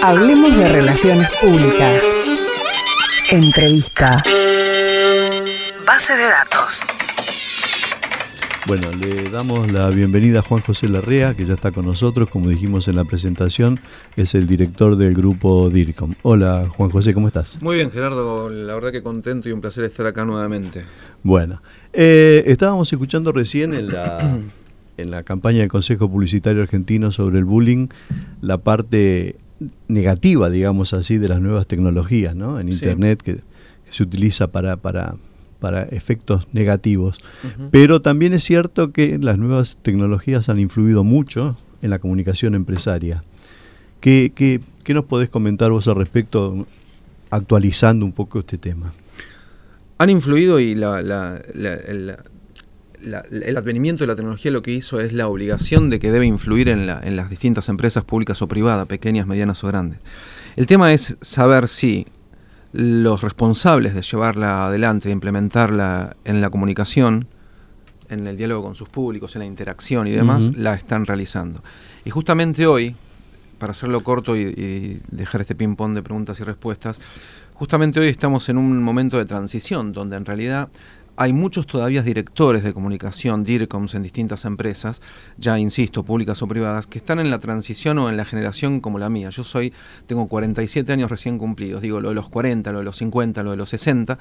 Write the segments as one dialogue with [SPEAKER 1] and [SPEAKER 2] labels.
[SPEAKER 1] Hablemos de relaciones públicas. Entrevista. Base de datos.
[SPEAKER 2] Bueno, le damos la bienvenida a Juan José Larrea, que ya está con nosotros, como dijimos en la presentación, es el director del grupo DIRCOM. Hola Juan José, ¿cómo estás?
[SPEAKER 3] Muy bien Gerardo, la verdad que contento y un placer estar acá nuevamente.
[SPEAKER 2] Bueno, eh, estábamos escuchando recién en la, en la campaña del Consejo Publicitario Argentino sobre el bullying la parte negativa, digamos así, de las nuevas tecnologías ¿no? en Internet que, se utiliza para, para, para efectos negativos. Pero también es cierto que las nuevas tecnologías han influido mucho en la comunicación empresaria. ¿Qué, qué, qué nos podés comentar vos al respecto, actualizando un poco este tema?
[SPEAKER 3] Han influido y la, la, el advenimiento de la tecnología lo que hizo es la obligación de que debe influir en, en las distintas empresas públicas o privadas, pequeñas, medianas o grandes. El tema es saber si los responsables de llevarla adelante, de implementarla en la comunicación, en el diálogo con sus públicos, en la interacción y demás, la están realizando. Y justamente hoy, para hacerlo corto y, y dejar este ping-pong de preguntas y respuestas, justamente hoy estamos en un momento de transición donde en realidad hay muchos todavía directores de comunicación, DIRCOMs en distintas empresas, ya insisto, públicas o privadas, que están en la transición o en la generación como la mía. Yo soy, tengo 47 años recién cumplidos, digo lo de los 40, lo de los 50, lo de los 60,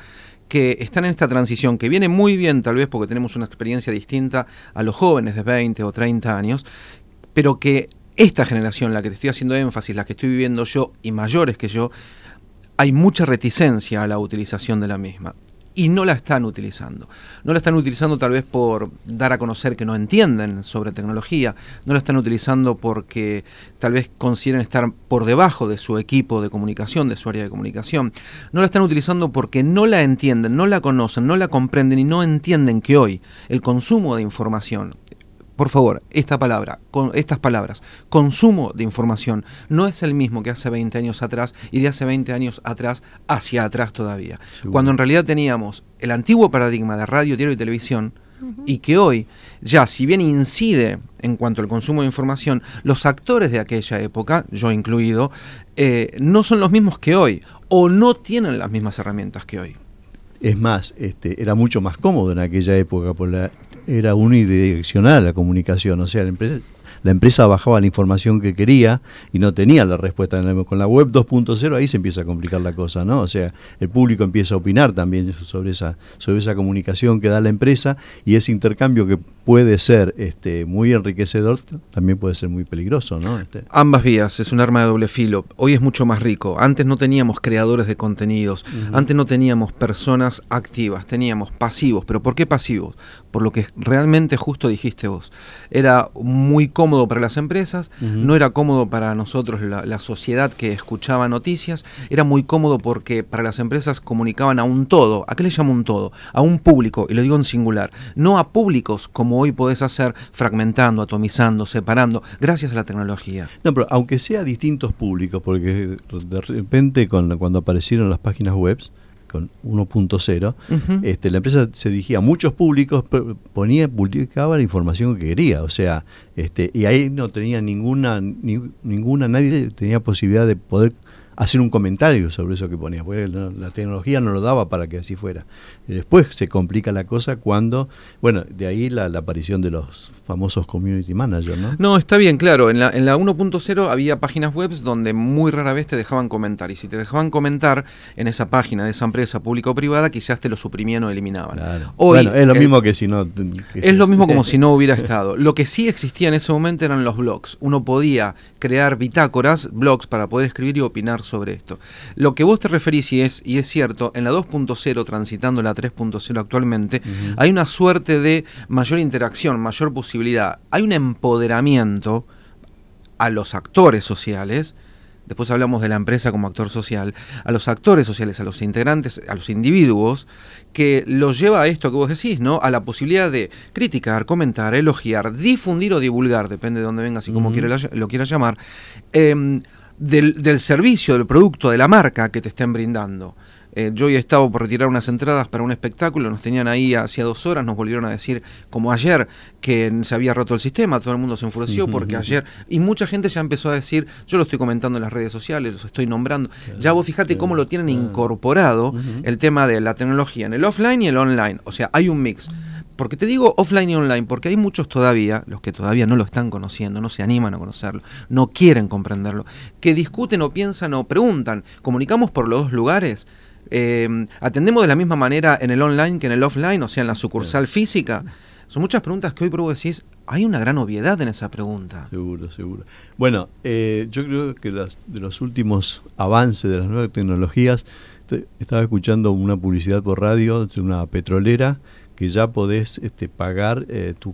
[SPEAKER 3] que están en esta transición, que viene muy bien tal vez porque tenemos una experiencia distinta a los jóvenes de 20 o 30 años, pero que esta generación, la que te estoy haciendo énfasis, la que estoy viviendo yo y mayores que yo, hay mucha reticencia a la utilización de la misma y no la están utilizando. No la están utilizando tal vez por dar a conocer que no entienden sobre tecnología, no la están utilizando porque tal vez consideren estar por debajo de su equipo de comunicación, de su área de comunicación. No la están utilizando porque no la entienden, no la conocen, no la comprenden y no entienden que hoy el consumo de información por favor, esta palabra, con estas palabras, consumo de información, no es el mismo que hace 20 años atrás y de hace 20 años atrás hacia atrás todavía. Cuando en realidad teníamos el antiguo paradigma de radio, diario y televisión, y que hoy ya, si bien incide en cuanto al consumo de información, los actores de aquella época, yo incluido, eh, no son los mismos que hoy, o no tienen las mismas herramientas que hoy.
[SPEAKER 2] Es más, este, era mucho más cómodo en aquella época, por la, era unidireccional la comunicación, o sea, la empresa la empresa bajaba la información que quería y no tenía la respuesta. Con la web 2.0 ahí se empieza a complicar la cosa, ¿no? O sea, el público empieza a opinar también sobre esa, sobre esa comunicación que da la empresa y ese intercambio que puede ser este, muy enriquecedor también puede ser muy peligroso, ¿no? Este.
[SPEAKER 3] Ambas vías, es un arma de doble filo. Hoy es mucho más rico. Antes no teníamos creadores de contenidos, antes no teníamos personas activas, teníamos pasivos. ¿Pero por qué pasivos? Por lo que realmente justo dijiste vos. Era muy cómodo para las empresas, no era cómodo para nosotros la, sociedad que escuchaba noticias, era muy cómodo porque para las empresas comunicaban a un todo, ¿a qué le llamo un todo? A un público, y lo digo en singular, no a públicos como hoy podés hacer fragmentando, atomizando, separando, gracias a la tecnología.
[SPEAKER 2] No, pero aunque sea distintos públicos, porque de repente cuando aparecieron las páginas web, con 1.0, este, la empresa se dirigía a muchos públicos, ponía, publicaba la información que quería, o sea, este, y ahí no tenía ninguna, ninguna, nadie tenía posibilidad de poder hacer un comentario sobre eso que ponía, porque la, tecnología no lo daba para que así fuera. después se complica la cosa cuando, bueno, de ahí la, aparición de los famosos community managers, ¿no?
[SPEAKER 3] No, está bien, claro. En la, en la 1.0 había páginas web donde muy rara vez te dejaban comentar. Y si te dejaban comentar en esa página de esa empresa pública o privada, quizás te lo suprimían o eliminaban.
[SPEAKER 2] bueno, es lo mismo que si no...
[SPEAKER 3] es lo mismo como si no hubiera estado. Lo que sí existía en ese momento eran los blogs. Uno podía crear bitácoras, blogs, para poder escribir y opinar sobre esto. Lo que vos te referís, y es, y es cierto, en la 2.0, transitando la 3.0 actualmente, hay una suerte de mayor interacción, mayor posibilidad. Hay un empoderamiento a los actores sociales, después hablamos de la empresa como actor social, a los actores sociales, a los integrantes, a los individuos, que los lleva a esto que vos decís, ¿no? A la posibilidad de criticar, comentar, elogiar, difundir o divulgar, depende de dónde vengas y cómo lo quieras llamar, em, del, servicio, del producto, de la marca que te estén brindando. Eh, yo he estado por retirar unas entradas para un espectáculo, nos tenían ahí hacía dos horas, nos volvieron a decir, como ayer, que se había roto el sistema, todo el mundo se enfureció porque ayer, y mucha gente ya empezó a decir, yo lo estoy comentando en las redes sociales, los estoy nombrando, ya vos fíjate cómo lo tienen incorporado el tema de la tecnología en el offline y el online, o sea, hay un mix. Porque te digo offline y online, porque hay muchos todavía, los que todavía no lo están conociendo, no se animan a conocerlo, no quieren comprenderlo, que discuten o piensan o preguntan, ¿comunicamos por los dos lugares? Eh, ¿Atendemos de la misma manera en el online que en el offline, o sea, en la sucursal física? Son muchas preguntas que hoy por decís, hay una gran obviedad en esa pregunta.
[SPEAKER 2] Seguro, seguro. Bueno, eh, yo creo que de los últimos avances de las nuevas tecnologías, estaba escuchando una publicidad por radio de una petrolera que ya podés este, pagar eh, tu,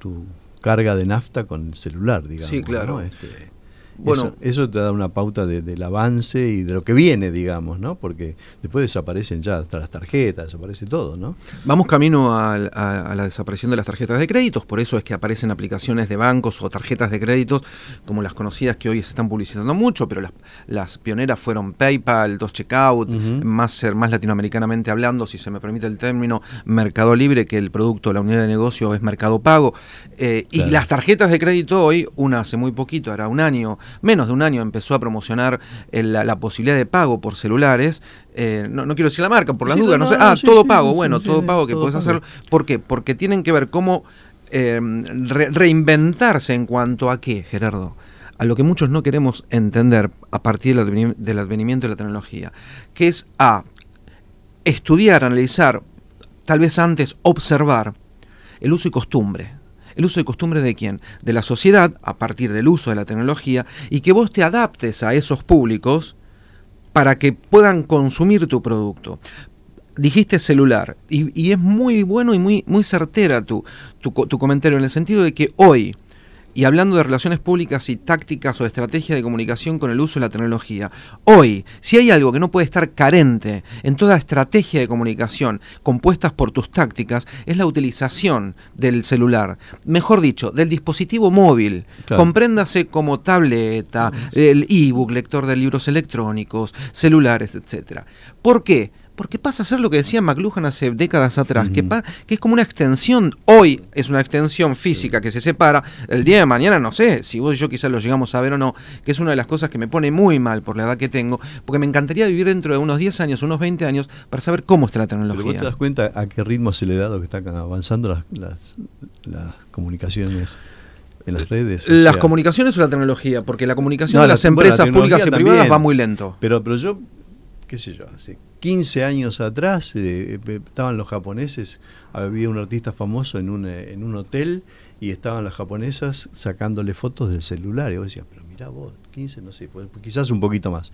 [SPEAKER 2] tu carga de nafta con el celular, digamos.
[SPEAKER 3] Sí, claro.
[SPEAKER 2] Este, bueno, eso, te da una pauta del avance y de lo que viene, digamos, ¿no? Porque después desaparecen ya hasta las tarjetas, desaparece todo, ¿no?
[SPEAKER 3] Vamos camino a, la desaparición de las tarjetas de créditos, por eso es que aparecen aplicaciones de bancos o tarjetas de créditos como las conocidas que hoy se están publicitando mucho, pero las, pioneras fueron PayPal, Dos Checkout, más, más latinoamericanamente hablando, si se me permite el término, Mercado Libre, que el producto, la unidad de negocio es Mercado Pago. Eh, y las tarjetas de crédito hoy, una hace muy poquito, era un año, menos de un año empezó a promocionar la, posibilidad de pago por celulares. Eh, no, quiero decir la marca, por las dudas, no, sé. Ah, todo pago, bueno, todo pago que puedes hacerlo. ¿Por qué? Porque tienen que ver cómo em, reinventarse en cuanto a qué, Gerardo a lo que muchos no queremos entender a partir del advenimiento de la tecnología, que es a estudiar, analizar, tal vez antes observar el uso y costumbre el uso y costumbre de quién? De la sociedad a partir del uso de la tecnología y que vos te adaptes a esos públicos para que puedan consumir tu producto. Dijiste celular y, es muy bueno y muy, muy certera tu, tu comentario en el sentido de que hoy y hablando de relaciones públicas y tácticas o estrategia de comunicación con el uso de la tecnología, hoy, si hay algo que no puede estar carente en toda estrategia de comunicación compuestas por tus tácticas, es la utilización del celular. Mejor dicho, del dispositivo móvil. Compréndase como tableta, el ebook, lector de libros electrónicos, celulares, etc. ¿Por qué? Porque pasa a ser lo que decía McLuhan hace décadas atrás, que, que, es como una extensión, hoy es una extensión física que se separa, el día de mañana no sé, si vos y yo quizás lo llegamos a ver o no, que es una de las cosas que me pone muy mal por la edad que tengo, porque me encantaría vivir dentro de unos 10 años, unos 20 años, para saber cómo está la tecnología.
[SPEAKER 2] Pero vos te das cuenta a qué ritmo acelerado que están avanzando las, las, comunicaciones en las redes.
[SPEAKER 3] Las comunicaciones o la tecnología, porque la comunicación de las empresas públicas y privadas va muy lento.
[SPEAKER 2] Pero, pero yo qué sé yo, hace 15 años atrás eh, eh, estaban los japoneses, había un artista famoso en un, eh, en un hotel y estaban las japonesas sacándole fotos del celular. Y vos decías, mira vos, 15, no sé, pues, quizás un poquito más.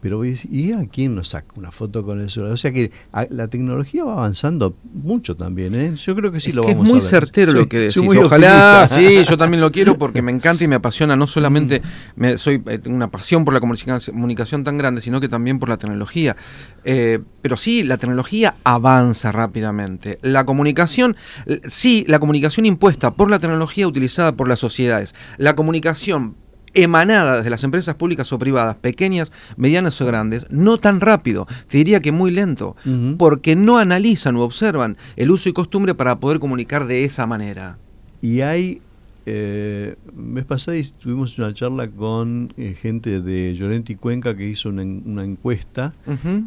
[SPEAKER 2] Pero ¿y a quién nos saca una foto con el celular? O sea que la tecnología va avanzando mucho también, ¿eh? Yo creo que sí lo vamos
[SPEAKER 3] a ver. Es muy certero lo que decís. Ojalá, sí, yo también lo quiero porque me encanta y me apasiona. No solamente me, soy eh, tengo una pasión por la comunicación tan grande, sino que también por la tecnología. Eh, pero sí, la tecnología avanza rápidamente. La comunicación, sí, la comunicación impuesta por la tecnología utilizada por las sociedades. La comunicación emanada desde las empresas públicas o privadas, pequeñas, medianas o grandes, no tan rápido, te diría que muy lento, porque no analizan o observan el uso y costumbre para poder comunicar de esa manera.
[SPEAKER 2] Y hay, eh, mes pasado tuvimos una charla con eh, gente de Llorente y Cuenca que hizo una, encuesta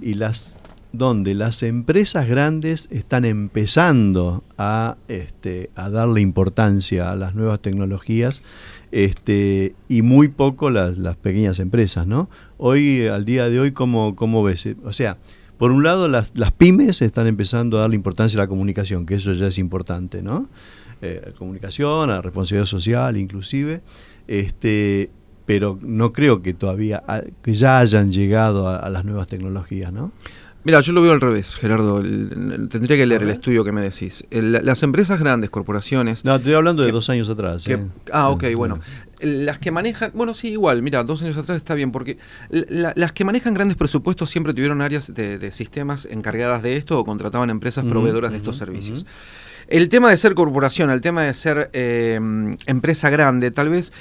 [SPEAKER 2] y las donde las empresas grandes están empezando a, este, a darle importancia a las nuevas tecnologías este, y muy poco las, pequeñas empresas, ¿no? Hoy, al día de hoy, ¿cómo, ves? O sea, por un lado, las, pymes están empezando a darle importancia a la comunicación, que eso ya es importante, ¿no? Eh, comunicación, la responsabilidad social, inclusive, este, pero no creo que todavía, que ya hayan llegado a, a las nuevas tecnologías, ¿no?
[SPEAKER 3] Mira, yo lo veo al revés, Gerardo. tendría que leer el estudio que me decís. las empresas grandes, corporaciones...
[SPEAKER 2] No, estoy hablando de dos años atrás.
[SPEAKER 3] ¿eh? Ah, ok, bueno. las que manejan, bueno, sí, igual, mira, dos años atrás está bien, porque las que manejan grandes presupuestos siempre tuvieron áreas de, sistemas encargadas de esto o contrataban empresas proveedoras de estos servicios. El tema de ser corporación, el tema de ser eh, empresa grande, tal vez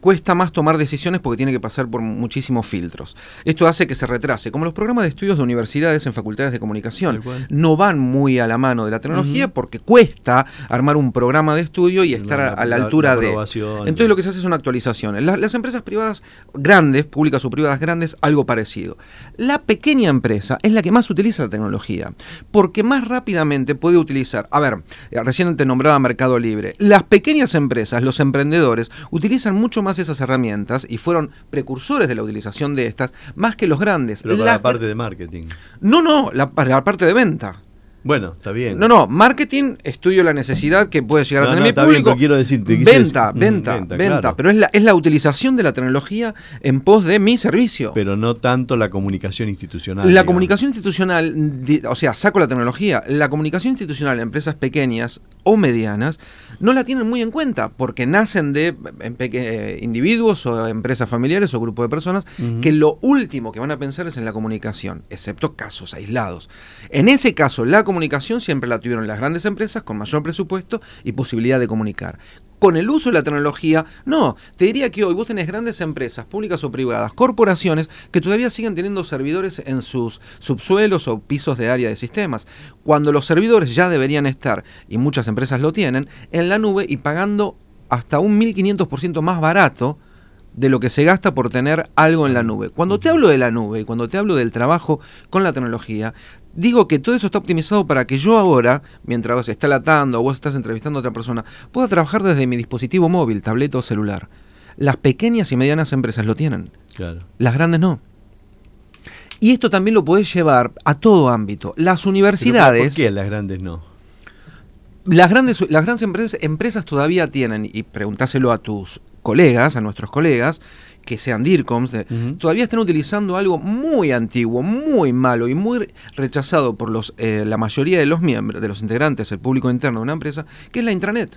[SPEAKER 3] cuesta más tomar decisiones porque tiene que pasar por muchísimos filtros. Esto hace que se retrase. Como los programas de estudios de universidades en facultades de comunicación no van muy a la mano de la tecnología porque cuesta armar un programa de estudio y estar a la, altura de... Entonces lo que se hace es una actualización. las empresas privadas grandes, públicas o privadas grandes, algo parecido. La pequeña empresa es la que más utiliza la tecnología porque más rápidamente puede utilizar... A ver, recién te nombraba Mercado Libre. Las pequeñas empresas, los emprendedores, utilizan mucho más esas herramientas y fueron precursores de la utilización de estas, más que los grandes.
[SPEAKER 2] Pero para la, parte de marketing.
[SPEAKER 3] No, no, la, para la parte de venta.
[SPEAKER 2] Bueno, está bien.
[SPEAKER 3] No, no, marketing, estudio la necesidad que puede llegar a tener mi público.
[SPEAKER 2] quiero decirte,
[SPEAKER 3] venta, venta, venta, pero es la, es la utilización de la tecnología en pos de mi servicio.
[SPEAKER 2] Pero no tanto la comunicación institucional.
[SPEAKER 3] La comunicación institucional, o sea, saco la tecnología, la comunicación institucional en empresas pequeñas o medianas no la tienen muy en cuenta porque nacen de eh, individuos o empresas familiares o grupos de personas que lo último que van a pensar es en la comunicación, excepto casos aislados. En ese caso, la comunicación siempre la tuvieron las grandes empresas con mayor presupuesto y posibilidad de comunicar con el uso de la tecnología. No, te diría que hoy vos tenés grandes empresas, públicas o privadas, corporaciones, que todavía siguen teniendo servidores en sus subsuelos o pisos de área de sistemas, cuando los servidores ya deberían estar, y muchas empresas lo tienen, en la nube y pagando hasta un 1500% más barato de lo que se gasta por tener algo en la nube. Cuando te hablo de la nube y cuando te hablo del trabajo con la tecnología, digo que todo eso está optimizado para que yo ahora, mientras vos estás latando o vos estás entrevistando a otra persona, pueda trabajar desde mi dispositivo móvil, tableta o celular. Las pequeñas y medianas empresas lo tienen. Claro. Las grandes no. Y esto también lo podés llevar a todo ámbito. Las universidades.
[SPEAKER 2] ¿Por qué las grandes no?
[SPEAKER 3] Las grandes, las grandes empresas, empresas todavía tienen, y preguntáselo a tus colegas, a nuestros colegas, que sean DIRCOMs, todavía están utilizando algo muy antiguo, muy malo y muy rechazado por los, eh, la mayoría de los miembros, de los integrantes, el público interno de una empresa, que es la intranet.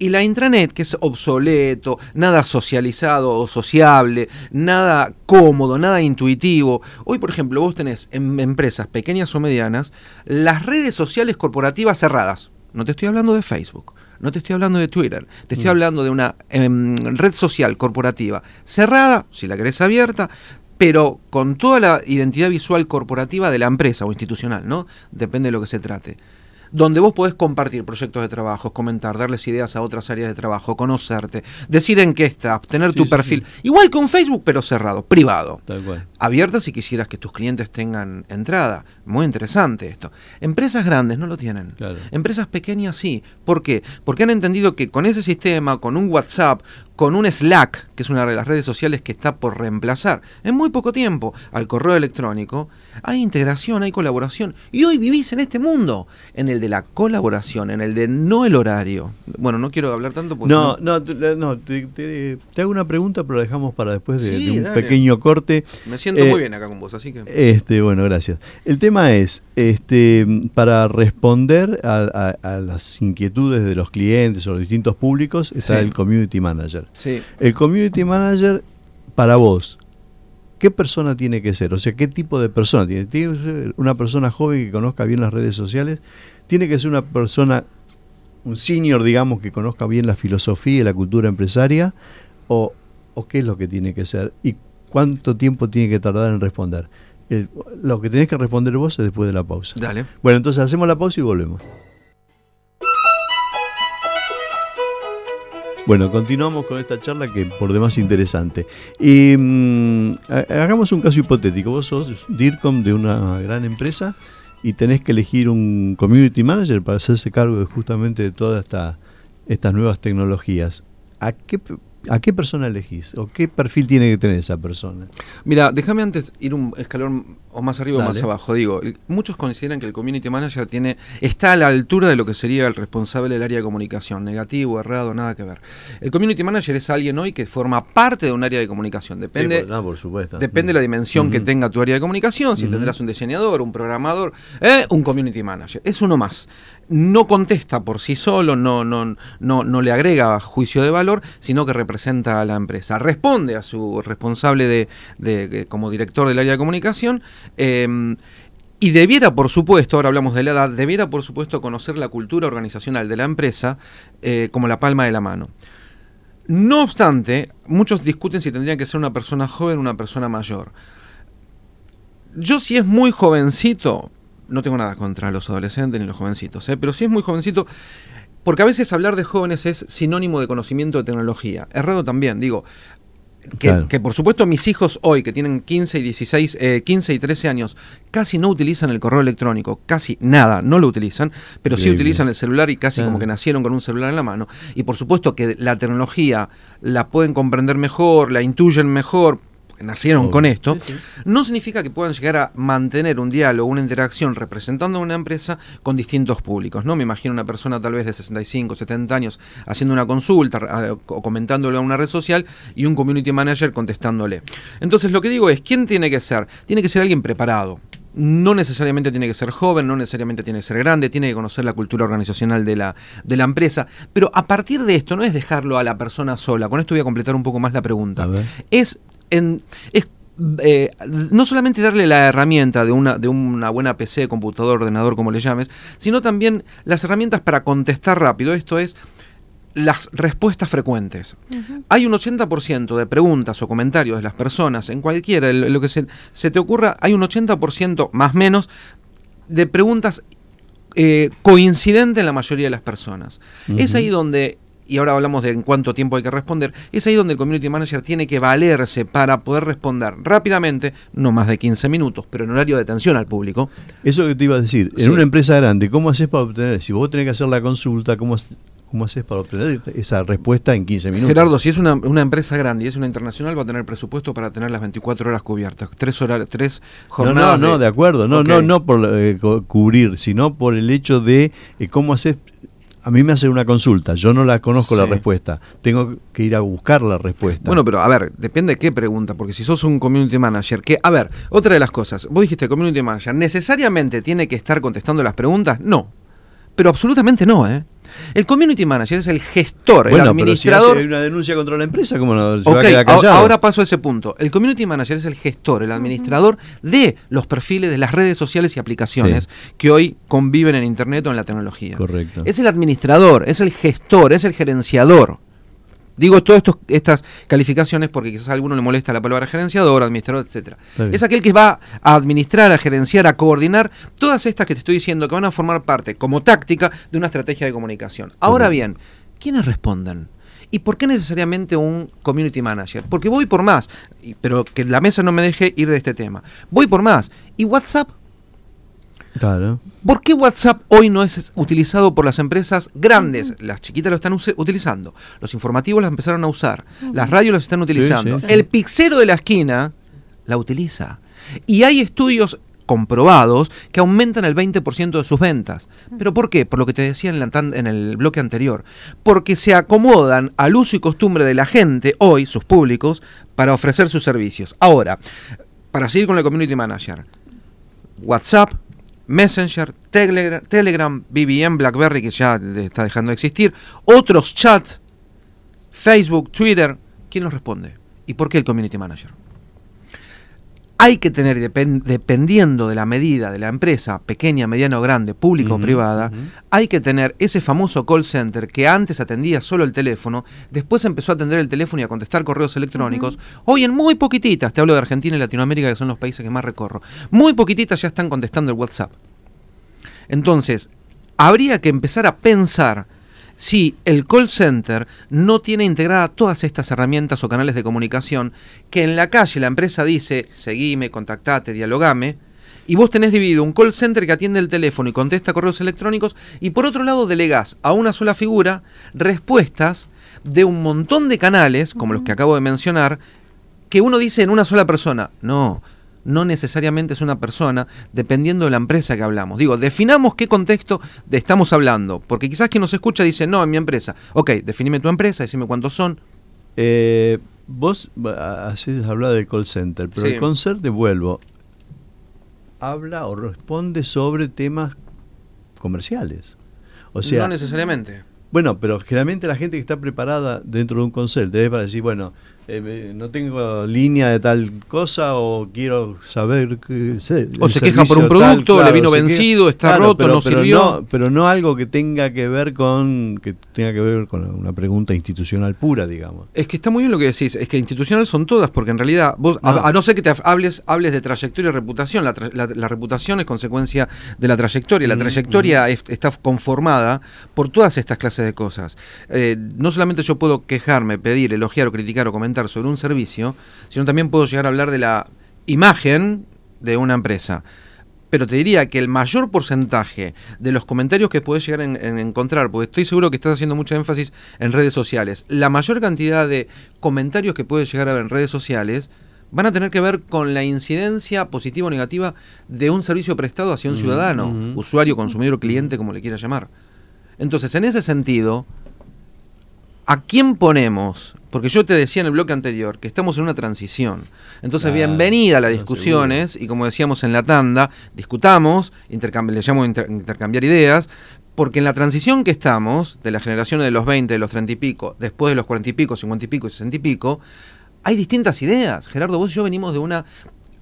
[SPEAKER 3] Y la intranet, que es obsoleto, nada socializado o sociable, nada cómodo, nada intuitivo. Hoy, por ejemplo, vos tenés en empresas pequeñas o medianas las redes sociales corporativas cerradas. No te estoy hablando de Facebook. No te estoy hablando de Twitter, te estoy mm. hablando de una em, red social corporativa cerrada, si la querés abierta, pero con toda la identidad visual corporativa de la empresa o institucional, ¿no? Depende de lo que se trate donde vos podés compartir proyectos de trabajo, comentar, darles ideas a otras áreas de trabajo, conocerte, decir en qué estás, tener tu perfil, igual que un Facebook, pero cerrado, privado. Abierta si quisieras que tus clientes tengan entrada. Muy interesante esto. Empresas grandes no lo tienen. Empresas pequeñas sí. ¿Por qué? Porque han entendido que con ese sistema, con un WhatsApp, con un Slack, que es una de las redes sociales que está por reemplazar en muy poco tiempo al correo electrónico, hay integración, hay colaboración. Y hoy vivís en este mundo, en el de la colaboración, en el de no el horario. Bueno, no quiero hablar tanto
[SPEAKER 2] porque... No, no, no, te, hago una pregunta, pero la dejamos para después de, un pequeño corte.
[SPEAKER 3] Me siento muy eh, bien acá con vos, así que...
[SPEAKER 2] Este, bueno, gracias. El tema es, este, para responder a, las inquietudes de los clientes o los distintos públicos, está el Community Manager. El community manager, para vos, ¿qué persona tiene que ser? O sea, ¿qué tipo de persona tiene? ¿Tiene que ser una persona joven que conozca bien las redes sociales? ¿Tiene que ser una persona, un senior, digamos, que conozca bien la filosofía y la cultura empresaria? ¿O, qué es lo que tiene que ser? ¿Y cuánto tiempo tiene que tardar en responder? lo que tenés que responder vos es después de la pausa.
[SPEAKER 3] Dale.
[SPEAKER 2] Bueno, entonces hacemos la pausa y volvemos. Bueno, continuamos con esta charla que por demás interesante. Y mm, hagamos un caso hipotético. Vos sos DIRCOM de una gran empresa y tenés que elegir un community manager para hacerse cargo de justamente de todas esta, estas nuevas tecnologías. ¿A qué ¿A qué persona elegís? ¿O qué perfil tiene que tener esa persona?
[SPEAKER 3] Mira, déjame antes ir un escalón o más arriba o más abajo. Digo, muchos consideran que el community manager tiene está a la altura de lo que sería el responsable del área de comunicación. Negativo, errado, nada que ver. El community manager es alguien hoy que forma parte de un área de comunicación. Depende,
[SPEAKER 2] por, supuesto.
[SPEAKER 3] depende de la dimensión que tenga tu área de comunicación. Si tendrás un diseñador, un programador, eh, un community manager. Es uno más. No contesta por sí solo, no, no, no, no le agrega juicio de valor, sino que representa a la empresa. Responde a su responsable de, de como director del área de comunicación. Em, y debiera, por supuesto, ahora hablamos de la edad, debiera, por supuesto, conocer la cultura organizacional de la empresa eh, como la palma de la mano. No obstante, muchos discuten si tendría que ser una persona joven o una persona mayor. Yo si es muy jovencito, no tengo nada contra los adolescentes ni los jovencitos, ¿eh? pero si es muy jovencito, porque a veces hablar de jóvenes es sinónimo de conocimiento de tecnología. Errado también, digo, que, por supuesto mis hijos hoy, que tienen 15 y 16, 15 eh, y 13 años, casi no utilizan el correo electrónico, casi nada, no lo utilizan, pero sí utilizan el celular y casi como que nacieron con un celular en la mano. Y por supuesto que la tecnología la pueden comprender mejor, la intuyen mejor, nacieron con esto, no significa que puedan llegar a mantener un diálogo, una interacción representando a una empresa con distintos públicos. ¿no? Me imagino una persona tal vez de 65, 70 años haciendo una consulta o comentándole a una red social y un community manager contestándole. Entonces lo que digo es, ¿quién tiene que ser? Tiene que ser alguien preparado no necesariamente tiene que ser joven, no necesariamente tiene que ser grande, tiene que conocer la cultura organizacional de la, de la empresa. Pero a partir de esto no es dejarlo a la persona sola. Con esto voy a completar un poco más la pregunta. Es en, es eh, no solamente darle la herramienta de una, de una buena PC, computador, ordenador, como le llames, sino también las herramientas para contestar rápido. Esto es las respuestas frecuentes. Hay un 80% de preguntas o comentarios de las personas en cualquiera, lo que se, te ocurra, hay un 80% más menos de preguntas eh, coincidentes en la mayoría de las personas. Es ahí donde y ahora hablamos de en cuánto tiempo hay que responder, es ahí donde el community manager tiene que valerse para poder responder rápidamente, no más de 15 minutos, pero en horario de atención al público.
[SPEAKER 2] Eso que te iba a decir, en una empresa grande, ¿cómo haces para obtener? Si vos tenés que hacer la consulta, ¿cómo, ¿Cómo haces para obtener esa respuesta en 15 minutos?
[SPEAKER 3] Gerardo, si es una, empresa grande y es una internacional, va a tener presupuesto para tener las 24 horas cubiertas, tres horas, tres jornadas.
[SPEAKER 2] No, no, no, de, acuerdo, no, no, no por eh, cubrir, sino por el hecho de eh, cómo haces a mí me hace una consulta, yo no la conozco la respuesta, tengo que ir a buscar la respuesta.
[SPEAKER 3] Bueno, pero a ver, depende de qué pregunta, porque si sos un community manager, que, a ver, otra de las cosas, vos dijiste community manager, ¿necesariamente tiene que estar contestando las preguntas? No, pero absolutamente no, ¿eh? El community manager es el gestor, el administrador.
[SPEAKER 2] Pero si hay una denuncia contra la empresa, ¿cómo no
[SPEAKER 3] se va a quedar callado? Ahora paso a ese punto. El community manager es el gestor, el administrador de los perfiles de las redes sociales y aplicaciones que hoy conviven en Internet o en la tecnología.
[SPEAKER 2] Correcto.
[SPEAKER 3] Es el administrador, es el gestor, es el gerenciador. Digo todas estas calificaciones porque quizás a alguno le molesta la palabra gerenciador, administrador, etcétera. Es aquel que va a administrar, a gerenciar, a coordinar todas estas que te estoy diciendo que van a formar parte como táctica de una estrategia de comunicación. Ahora bien, ¿quiénes responden? ¿Y por qué necesariamente un community manager? Porque voy por más, pero que la mesa no me deje ir de este tema. Voy por más. ¿Y WhatsApp? ¿Por qué WhatsApp hoy no es utilizado por las empresas grandes? Las chiquitas lo están utilizando. Los informativos las empezaron a usar. Las radios las están utilizando. El pixero de la esquina la utiliza. Y hay estudios comprobados que aumentan el 20% de sus ventas. ¿Pero por qué? Por lo que te decía en, en, el bloque anterior. Porque se acomodan al uso y costumbre de la gente, hoy, sus públicos, para ofrecer sus servicios. Ahora, para seguir con el Community Manager, WhatsApp, Messenger, Telegram, Telegram, BBM, BlackBerry, que ya está dejando de existir, otros chats, Facebook, Twitter. ¿Quién los responde? ¿Y por qué el Community Manager? Hay que tener, dependiendo de la medida de la empresa, pequeña, mediana o grande, pública o privada, hay que tener ese famoso call center que antes atendía solo el teléfono, después empezó a atender el teléfono y a contestar correos electrónicos. Hoy en muy poquititas, te hablo de Argentina y Latinoamérica, que son los países que más recorro, muy poquititas ya están contestando el WhatsApp. Entonces, habría que empezar a pensar si el call center no tiene integradas todas estas herramientas o canales de comunicación que en la calle la empresa dice, seguime, contactate, dialogame, y vos tenés dividido un call center que atiende el teléfono y contesta correos electrónicos, y por otro lado delegás a una sola figura respuestas de un montón de canales, como los que acabo de mencionar, que uno dice en una sola persona. No, no necesariamente es una persona, dependiendo de la empresa que hablamos. Digo, definamos qué contexto de estamos hablando, porque quizás quien nos escucha dice, no, en mi empresa. Ok, definime tu empresa, decime cuántos son.
[SPEAKER 2] Eh, vos así habla del call center, pero el call center, vuelvo, habla o responde sobre temas comerciales. O sea,
[SPEAKER 3] no necesariamente.
[SPEAKER 2] Bueno, pero generalmente la gente que está preparada dentro de un consell te para decir, bueno, eh, no tengo línea de tal cosa o quiero saber que
[SPEAKER 3] o se queja por un producto, le vino vencido, está roto, no sirvió.
[SPEAKER 2] pero no algo que tenga que ver con que tenga que ver con una pregunta institucional pura, digamos.
[SPEAKER 3] Es que está muy bien lo que decís, es que institucional son todas porque en realidad vos A, no ser que te hables hables de trayectoria y reputación, la, reputación es consecuencia de la trayectoria, la mm, trayectoria mm. está conformada por todas estas clases de cosas. Eh, no solamente yo puedo quejarme, pedir, elogiar o criticar o comentar sobre un servicio, sino también puedo llegar a hablar de la imagen de una empresa. Pero te diría que el mayor porcentaje de los comentarios que puedes llegar a encontrar, porque estoy seguro que estás haciendo mucho énfasis en redes sociales, la mayor cantidad de comentarios que puedes llegar a ver en redes sociales van a tener que ver con la incidencia positiva o negativa de un servicio prestado hacia un ciudadano, usuario, consumidor, cliente, como le quieras llamar. Entonces, en ese sentido, ¿a quién ponemos porque yo te decía en el bloque anterior que estamos en una transición. Entonces, bienvenida a las discusiones y como decíamos en la tanda, discutamos, le llamo intercambiar ideas, porque en la transición que estamos, de la generación de los 20, de los 30 y pico, después de los 40 y pico, 50 y pico y 60 y pico, hay distintas ideas. Gerardo, vos y yo venimos de, una,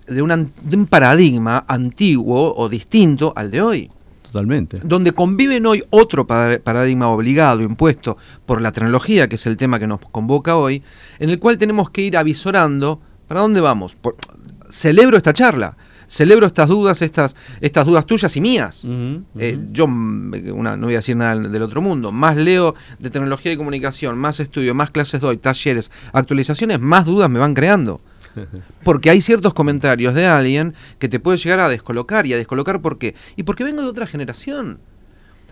[SPEAKER 3] de, una, de un paradigma antiguo o distinto al de hoy.
[SPEAKER 2] Totalmente.
[SPEAKER 3] Donde conviven hoy otro paradigma obligado, impuesto por la tecnología, que es el tema que nos convoca hoy, en el cual tenemos que ir avisorando para dónde vamos. celebro esta charla, celebro estas dudas, estas, estas dudas tuyas y mías. Eh, yo una, no voy a decir nada del otro mundo, más leo de tecnología y comunicación, más estudio, más clases doy, talleres, actualizaciones, más dudas me van creando. Porque hay ciertos comentarios de alguien que te puede llegar a descolocar y a descolocar ¿por qué? Y porque vengo de otra generación.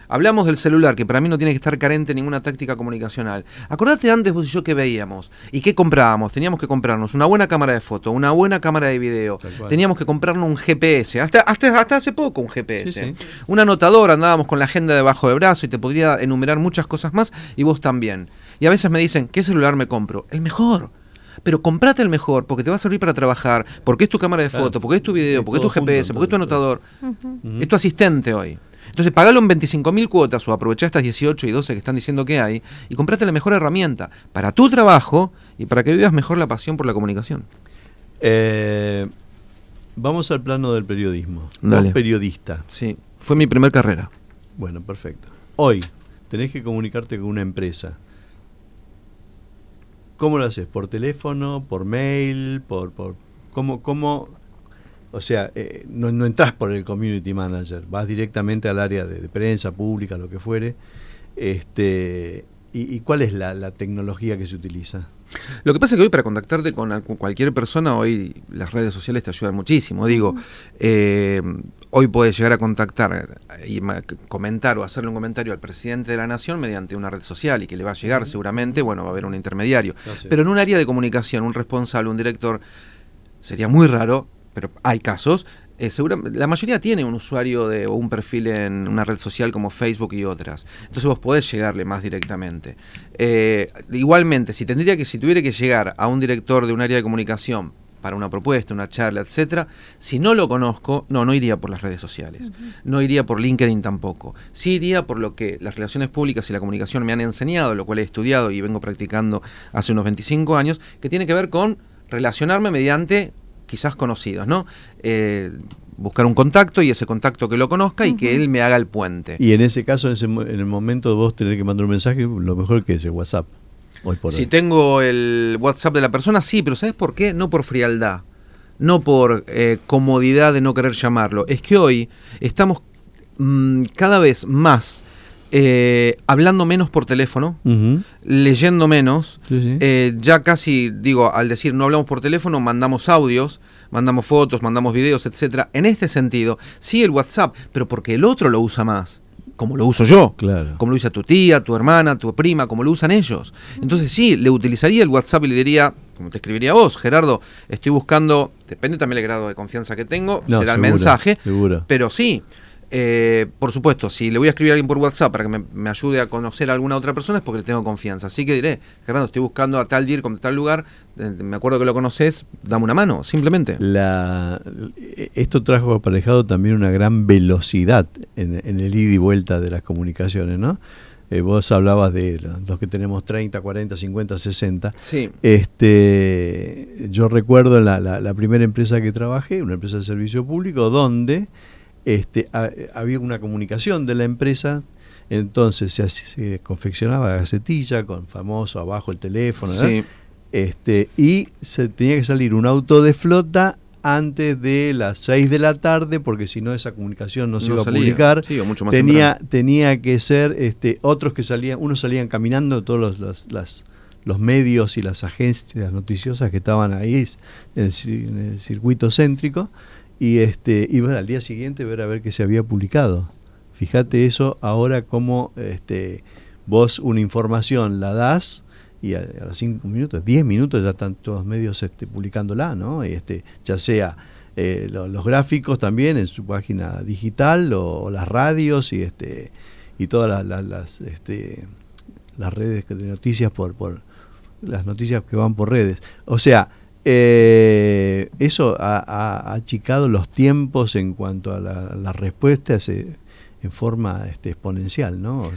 [SPEAKER 3] Hablamos del celular, que para mí no tiene que estar carente de ninguna táctica comunicacional. Acordate antes vos y yo que veíamos y qué comprábamos. Teníamos que comprarnos una buena cámara de foto, una buena cámara de video. Teníamos que comprarnos un GPS. Hasta, hasta, hasta hace poco un GPS. Un anotador, andábamos con la agenda debajo del brazo y te podría enumerar muchas cosas más y vos también. Y a veces me dicen, ¿qué celular me compro? El mejor pero comprate el mejor porque te va a servir para trabajar, porque es tu cámara de foto, porque es tu video, porque es tu GPS, porque es tu anotador, es tu asistente hoy. Entonces pagalo en 25.000 cuotas o aprovechá estas 18 y 12 que están diciendo que hay y comprate la mejor herramienta para tu trabajo y para que vivas mejor la pasión por la comunicación.
[SPEAKER 2] Eh, vamos al plano del periodismo. Dale. periodista.
[SPEAKER 3] Sí, fue mi primer carrera.
[SPEAKER 2] Bueno, perfecto. Hoy tenés que comunicarte con una empresa ¿Cómo lo haces? ¿Por teléfono? ¿Por mail? ¿Por, por cómo, cómo o sea, eh, no, no, entras por el community manager, vas directamente al área de, prensa pública, lo que fuere. Este, y, cuál es la, tecnología que se utiliza?
[SPEAKER 3] Lo que pasa es que hoy para contactarte con, cualquier persona, hoy las redes sociales te ayudan muchísimo. Digo, eh, hoy puedes llegar a contactar y comentar o hacerle un comentario al presidente de la nación mediante una red social y que le va a llegar seguramente, bueno, va a haber un intermediario. Pero en un área de comunicación, un responsable, un director, sería muy raro, pero hay casos, eh, la mayoría tiene un usuario de, o un perfil en una red social como Facebook y otras. Entonces vos podés llegarle más directamente. Eh, igualmente, si tendría que, si tuviera que llegar a un director de un área de comunicación para una propuesta, una charla, etcétera, si no lo conozco, no, no iría por las redes sociales, no iría por LinkedIn tampoco, sí iría por lo que las relaciones públicas y la comunicación me han enseñado, lo cual he estudiado y vengo practicando hace unos 25 años, que tiene que ver con relacionarme mediante quizás conocidos, ¿no? Eh, buscar un contacto y ese contacto que lo conozca y que él me haga el puente.
[SPEAKER 2] Y en ese caso, en, el momento de vos tener que mandar un mensaje, lo mejor que es el WhatsApp
[SPEAKER 3] si tengo el WhatsApp de la persona, sí, pero ¿sabes por qué? No por frialdad, no por eh, comodidad de no querer llamarlo. Es que hoy estamos mm, cada vez más eh, hablando menos por teléfono, leyendo menos. Eh, ya casi, digo, al decir no hablamos por teléfono, mandamos audios, mandamos fotos, mandamos videos, etcétera. En este sentido, sí el WhatsApp, pero porque el otro lo usa más como lo uso yo,
[SPEAKER 2] claro.
[SPEAKER 3] como lo usa tu tía, tu hermana, tu prima, como lo usan ellos. Entonces sí, le utilizaría el WhatsApp y le diría, como te escribiría vos, Gerardo, estoy buscando, depende también del grado de confianza que tengo, será el mensaje, pero sí, Eh, por supuesto, si le voy a escribir a alguien por WhatsApp para que me, ayude a conocer a alguna otra persona es porque le tengo confianza. Así que diré, Gerardo, estoy buscando a tal DIR con tal lugar, eh, me acuerdo que lo conoces, dame una mano, simplemente.
[SPEAKER 2] La, esto trajo aparejado también una gran velocidad en, el ida y vuelta de las comunicaciones, ¿no? Eh, vos hablabas de los que tenemos 30, 40, 50, 60.
[SPEAKER 3] Sí.
[SPEAKER 2] Este, yo recuerdo la, la primera empresa que trabajé, una empresa de servicio público, donde este, había una comunicación de la empresa, entonces se, confeccionaba la gacetilla con famoso abajo el teléfono, este, y se tenía que salir un auto de flota antes de las 6 de la tarde, porque si no esa comunicación no, se iba a publicar. tenía, tenía que ser este, otros que salían, unos salían caminando, todos los, los medios y las agencias noticiosas que estaban ahí en el circuito céntrico, y este y al día siguiente ver a ver qué se había publicado. Fíjate eso ahora como este vos una información la das y a, los 5 minutos, 10 minutos ya están todos medios este, publicándola, ¿no? Y este, ya sea eh, los gráficos también en su página digital o, las radios y este y todas las, este, las redes de noticias por, por las noticias que van por redes. O sea, eh, eso ha, achicado los tiempos en cuanto a las la respuestas en forma este, exponencial, ¿no? O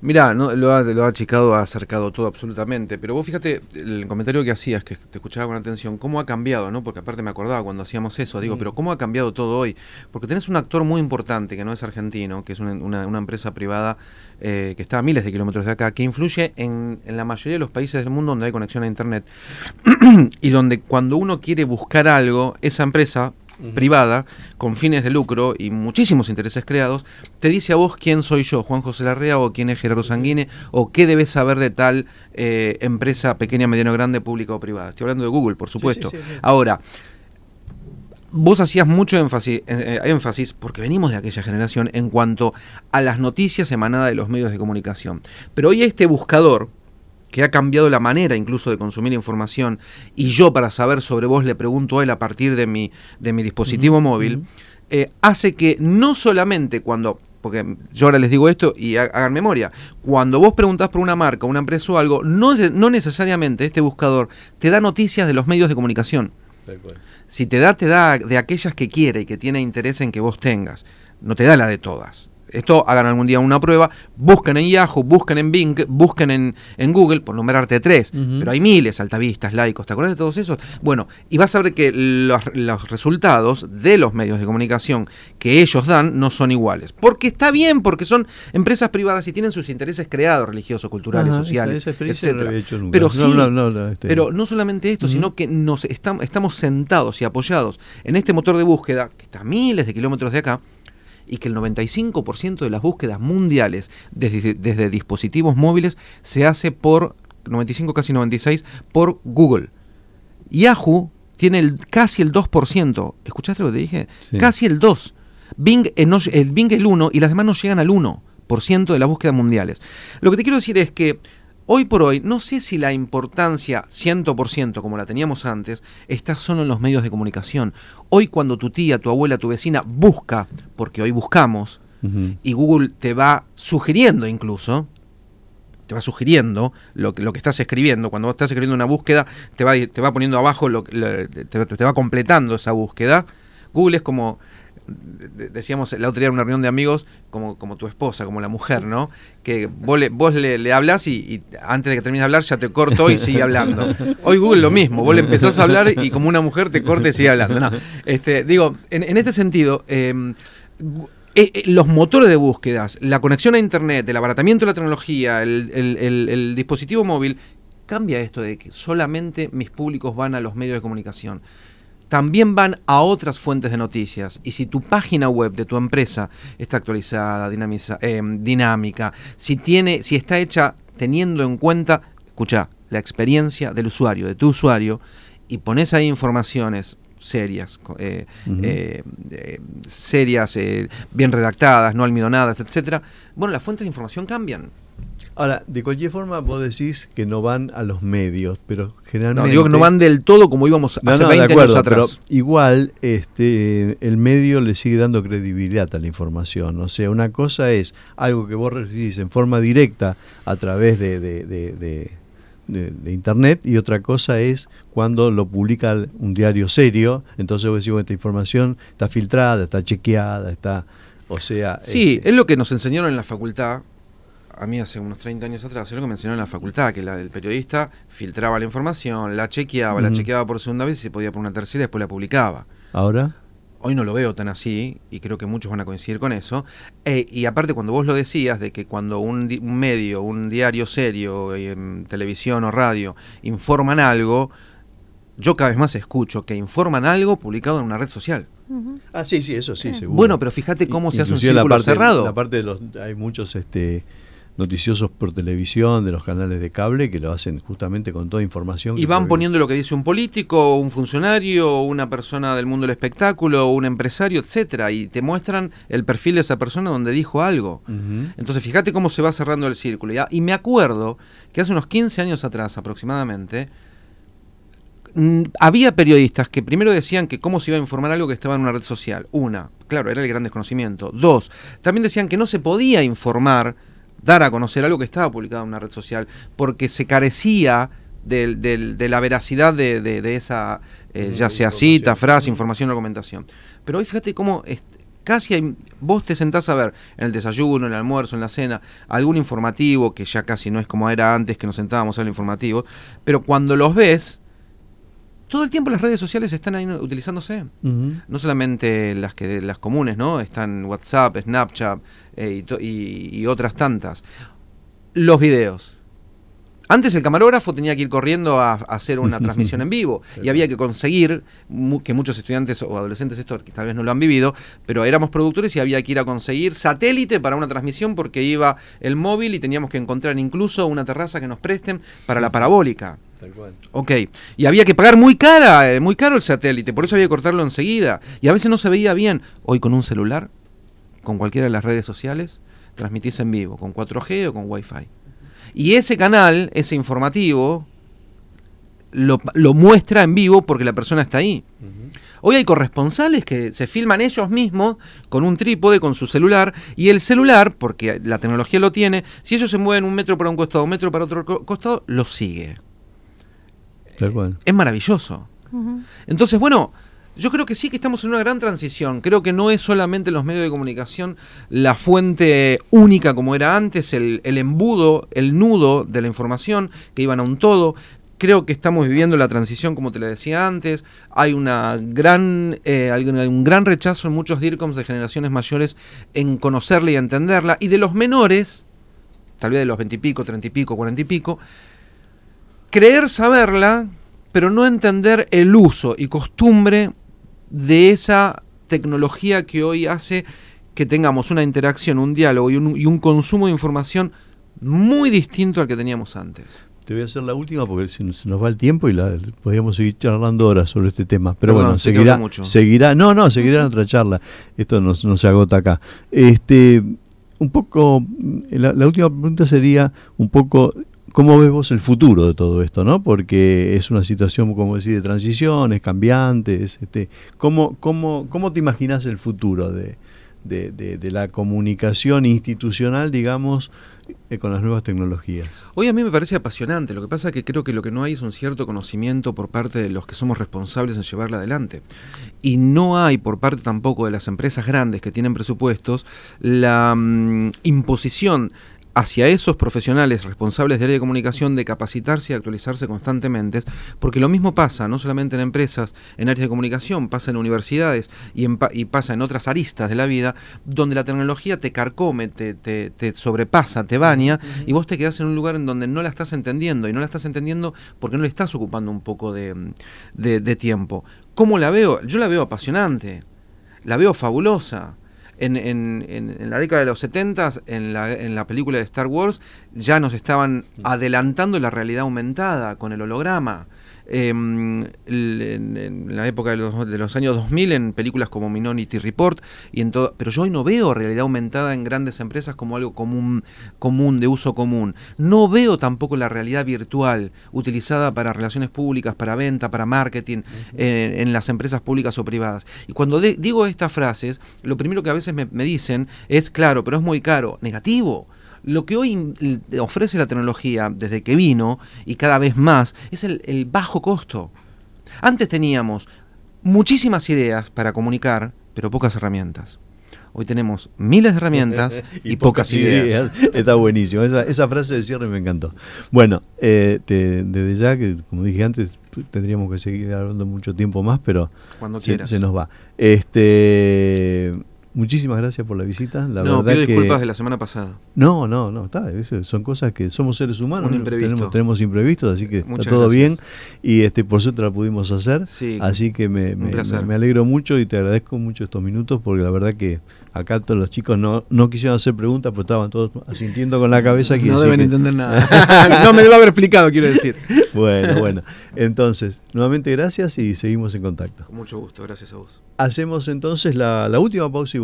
[SPEAKER 3] Mirá, no, lo, ha, lo ha achicado, ha acercado todo absolutamente. Pero vos fíjate, el comentario que hacías, que te escuchaba con atención, cómo ha cambiado, ¿no? Porque aparte me acordaba cuando hacíamos eso, digo, mm. pero ¿cómo ha cambiado todo hoy? Porque tenés un actor muy importante que no es argentino, que es una, una, empresa privada eh, que está a miles de kilómetros de acá, que influye en, en la mayoría de los países del mundo donde hay conexión a Internet. y donde cuando uno quiere buscar algo, esa empresa privada, con fines de lucro y muchísimos intereses creados, te dice a vos quién soy yo, Juan José Larrea, o quién es Gerardo Sanguine, o qué debes saber de tal eh, empresa pequeña, mediana, grande, pública o privada. Estoy hablando de Google, por supuesto. Ahora, vos hacías mucho énfasis, eh, énfasis, porque venimos de aquella generación, en cuanto a las noticias emanadas de los medios de comunicación. Pero hoy este buscador, que ha cambiado la manera incluso de consumir información, y yo para saber sobre vos le pregunto a él a partir de mi, de mi dispositivo móvil, eh, hace que no solamente cuando porque yo ahora les digo esto y hagan memoria, cuando vos preguntás por una marca, una empresa o algo, no, no necesariamente este buscador te da noticias de los medios de comunicación. Si te da, te da de aquellas que quiere y que tiene interés en que vos tengas, no te da la de todas esto hagan algún día una prueba, busquen en Yahoo, busquen en Bing, busquen en, en Google, por numerarte tres, pero hay miles, altavistas, laicos, ¿te acuerdas de todos esos? Bueno, y vas a ver que los, resultados de los medios de comunicación que ellos dan no son iguales. Porque está bien, porque son empresas privadas y tienen sus intereses creados, religiosos, culturales, sociales, pero sí, este. pero no solamente esto, sino que nos estamos, estamos sentados y apoyados en este motor de búsqueda, que está a miles de kilómetros de acá, y que el 95% de las búsquedas mundiales desde, dispositivos móviles se hace por 95 casi 96 por Google. Yahoo tiene el, casi el 2%. ¿Escuchaste lo que te dije? Casi el 2. Bing, el, el Bing el 1 y las demás no llegan al 1% de las búsquedas mundiales. Lo que te quiero decir es que Hoy por hoy, no sé si la importancia 100% como la teníamos antes está solo en los medios de comunicación. Hoy cuando tu tía, tu abuela, tu vecina busca, porque hoy buscamos, y Google te va sugiriendo incluso, te va sugiriendo lo que, lo que estás escribiendo. Cuando estás escribiendo una búsqueda, te va, te va poniendo abajo, lo, te, te va completando esa búsqueda. Google es como decíamos la otra día en una reunión de amigos, como, como tu esposa, como la mujer, ¿no? Que vos le, vos le, hablas y, antes de que termines de hablar ya te corto y sigue hablando. Hoy Google lo mismo, vos le empezás a hablar y como una mujer te corta y sigue hablando. este, digo, en, este sentido, em, eh, eh, los motores de búsquedas, la conexión a Internet, el abaratamiento de la tecnología, el dispositivo móvil, cambia esto de que solamente mis públicos van a los medios de comunicación también van a otras fuentes de noticias. Y si tu página web de tu empresa está actualizada, eh, dinámica, si, tiene, si está hecha teniendo en cuenta, escucha, la experiencia del usuario, de tu usuario, y pones ahí informaciones serias, eh, eh, serias, bien redactadas, no almidonadas, etcétera, bueno, las fuentes de información cambian.
[SPEAKER 2] Ahora, de cualquier forma, vos decís que no van a los medios, pero generalmente.
[SPEAKER 3] No, digo que no van del todo como íbamos
[SPEAKER 2] No,
[SPEAKER 3] hace
[SPEAKER 2] no, de
[SPEAKER 3] 20
[SPEAKER 2] acuerdo,
[SPEAKER 3] años atrás.
[SPEAKER 2] pero igual este, el medio le sigue dando credibilidad a la información. O sea, una cosa es algo que vos recibís en forma directa a través de, de- de- de- de- de internet y otra cosa es cuando lo publica un diario serio. Entonces vos decís, bueno, esta información está filtrada, está chequeada, está... O sea...
[SPEAKER 3] Sí,
[SPEAKER 2] este,
[SPEAKER 3] es lo que nos enseñaron en la facultad, a mí hace unos 30 años atrás, es lo que me enseñaron en la facultad, que la- el periodista filtraba la información, la chequeaba, la chequeaba por segunda vez y se podía por una tercera y después la publicaba.
[SPEAKER 2] Ahora...
[SPEAKER 3] Hoy no lo veo tan así y creo que muchos van a coincidir con eso. Eh, y aparte cuando vos lo decías de que cuando un, di- un medio, un diario serio, eh, en televisión o radio, informan algo, yo cada vez más escucho que informan algo publicado en una red social.
[SPEAKER 2] Ah, sí, sí, eso sí, seguro.
[SPEAKER 3] Bueno, pero fíjate cómo se hace un
[SPEAKER 2] la
[SPEAKER 3] círculo
[SPEAKER 2] parte-
[SPEAKER 3] cerrado.
[SPEAKER 2] La parte de los, hay muchos este, noticiosos por televisión, de los canales de cable, que lo hacen justamente con toda información.
[SPEAKER 3] Y van poniendo lo que dice un político, un funcionario, una persona del mundo del espectáculo, un empresario, etcétera, y te muestran el perfil de esa persona donde dijo algo. Entonces, fíjate cómo se va cerrando el círculo. Y me acuerdo que hace unos 15 años atrás aproximadamente, mm, había periodistas que primero decían que cómo se iba a informar algo que estaba en una red social. Una, claro, era el gran desconocimiento. Dos, también decían que no se podía informar, dar a conocer algo que estaba publicado en una red social, porque se carecía de la veracidad de, esa, eh, ya sea cita, frase, información o argumentación. Pero hoy fíjate cómo casi hay- vos te sentás a ver en el desayuno, en el almuerzo, en la cena, algún informativo, que ya casi no es como era antes que nos sentábamos a ver informativos, pero cuando los ves, todo el tiempo las redes sociales están ahí utilizándose. No solamente las que las comunes, ¿no? Están WhatsApp, Snapchat eh, y- y otras tantas. Los videos. Antes el camarógrafo tenía que ir corriendo a, a hacer una transmisión en vivo y había que conseguir, mu- que muchos estudiantes o adolescentes esto que tal vez no lo han vivido, pero éramos productores y había que ir a conseguir satélite para una transmisión porque iba el móvil y teníamos que encontrar incluso una terraza que nos presten para la parabólica.
[SPEAKER 2] Tal cual.
[SPEAKER 3] Ok, y había que pagar muy cara, eh, muy caro el satélite, por eso había que cortarlo enseguida. Y a veces no se veía bien. Hoy con un celular, con cualquiera de las redes sociales, transmitís en vivo, con 4G o con Wi-Fi. Y ese canal, ese informativo, lo, lo muestra en vivo porque la persona está ahí. Hoy hay corresponsales que se filman ellos mismos con un trípode, con su celular, y el celular, porque la tecnología lo tiene, si ellos se mueven un metro para un costado, un metro para otro co- costado, lo sigue.
[SPEAKER 2] Tal cual.
[SPEAKER 3] Es maravilloso. Entonces, bueno, yo creo que sí que estamos en una gran transición. Creo que no es solamente los medios de comunicación la fuente única como era antes, el, embudo, el nudo de la información, que iban a un todo. Creo que estamos viviendo la transición, como te lo decía antes. Hay una gran, eh, hay un gran rechazo en muchos DIRCOMs de generaciones mayores en conocerla y entenderla. Y de los menores, tal vez de los veintipico, treinta y pico, cuarenta y pico, creer saberla, pero no entender el uso y costumbre de esa tecnología que hoy hace que tengamos una interacción, un diálogo y un, y un consumo de información muy distinto al que teníamos antes.
[SPEAKER 2] Te voy a hacer la última porque se nos, va el tiempo y la, podríamos seguir charlando horas sobre este tema. Pero
[SPEAKER 3] Perdón,
[SPEAKER 2] bueno, seguirá,
[SPEAKER 3] mucho.
[SPEAKER 2] seguirá, no, no, seguirá en otra charla. Esto no, no se agota acá. Este, un poco, la, la última pregunta sería un poco, ¿cómo ves vos el futuro de todo esto, no? Porque es una situación, como decir, de transición, es cambiante, es, este, ¿cómo, cómo, ¿cómo te imaginas el futuro de la comunicación institucional, digamos, eh, con las nuevas tecnologías?
[SPEAKER 3] Hoy a mí me parece apasionante, lo que pasa es que creo que lo que no hay es un cierto conocimiento por parte de los que somos responsables en llevarla adelante. Y no hay por parte tampoco de las empresas grandes que tienen presupuestos la mm, imposición hacia esos profesionales responsables de área de comunicación de capacitarse y actualizarse constantemente, porque lo mismo pasa no solamente en empresas, en áreas de comunicación, pasa en universidades y, en pa- y pasa en otras aristas de la vida, donde la tecnología te carcome, te, te- te sobrepasa, te baña, y vos te quedás en un lugar en donde no la estás entendiendo, y no la estás entendiendo porque no le estás ocupando un poco de, de- de tiempo. ¿Cómo la veo? Yo la veo apasionante, la veo fabulosa. En, en- en- en la década de los 70, en la, en la película de Star Wars, ya nos estaban adelantando la realidad aumentada con el holograma. Em, en, la época de los, años 2000 en películas como Minority Report, y en todo, pero yo hoy no veo realidad aumentada en grandes empresas como algo común, común, de uso común. No veo tampoco la realidad virtual utilizada para relaciones públicas, para venta, para marketing, en, las empresas públicas o privadas. Y cuando digo estas frases, lo primero que a veces me, me dicen es, claro, pero es muy caro. Negativo lo que hoy ofrece la tecnología desde que vino y cada vez más es el, bajo costo. Antes teníamos muchísimas ideas para comunicar, pero pocas herramientas. Hoy tenemos miles de herramientas y, pocas, ideas.
[SPEAKER 2] Está buenísimo. Esa, frase de cierre me encantó. Bueno, eh, desde ya, que como dije antes, tendríamos que seguir hablando mucho tiempo más, pero
[SPEAKER 3] Cuando
[SPEAKER 2] se, se, nos va. Este Muchísimas gracias por la visita. La no, pido
[SPEAKER 3] disculpas de la semana pasada.
[SPEAKER 2] No, no, no, está. son cosas que somos seres humanos.
[SPEAKER 3] Tenemos,
[SPEAKER 2] tenemos, imprevistos, así que está todo bien. Y este por suerte la pudimos hacer. así que me, me, alegro mucho y te agradezco mucho estos minutos porque la verdad que acá todos los chicos no, no quisieron hacer preguntas, pero estaban todos asintiendo con la cabeza.
[SPEAKER 3] No deben entender nada. no me debe haber explicado, quiero decir.
[SPEAKER 2] bueno, bueno. Entonces, nuevamente gracias y seguimos en contacto.
[SPEAKER 3] Con mucho gusto, gracias a vos.
[SPEAKER 2] Hacemos entonces la, la última pausa y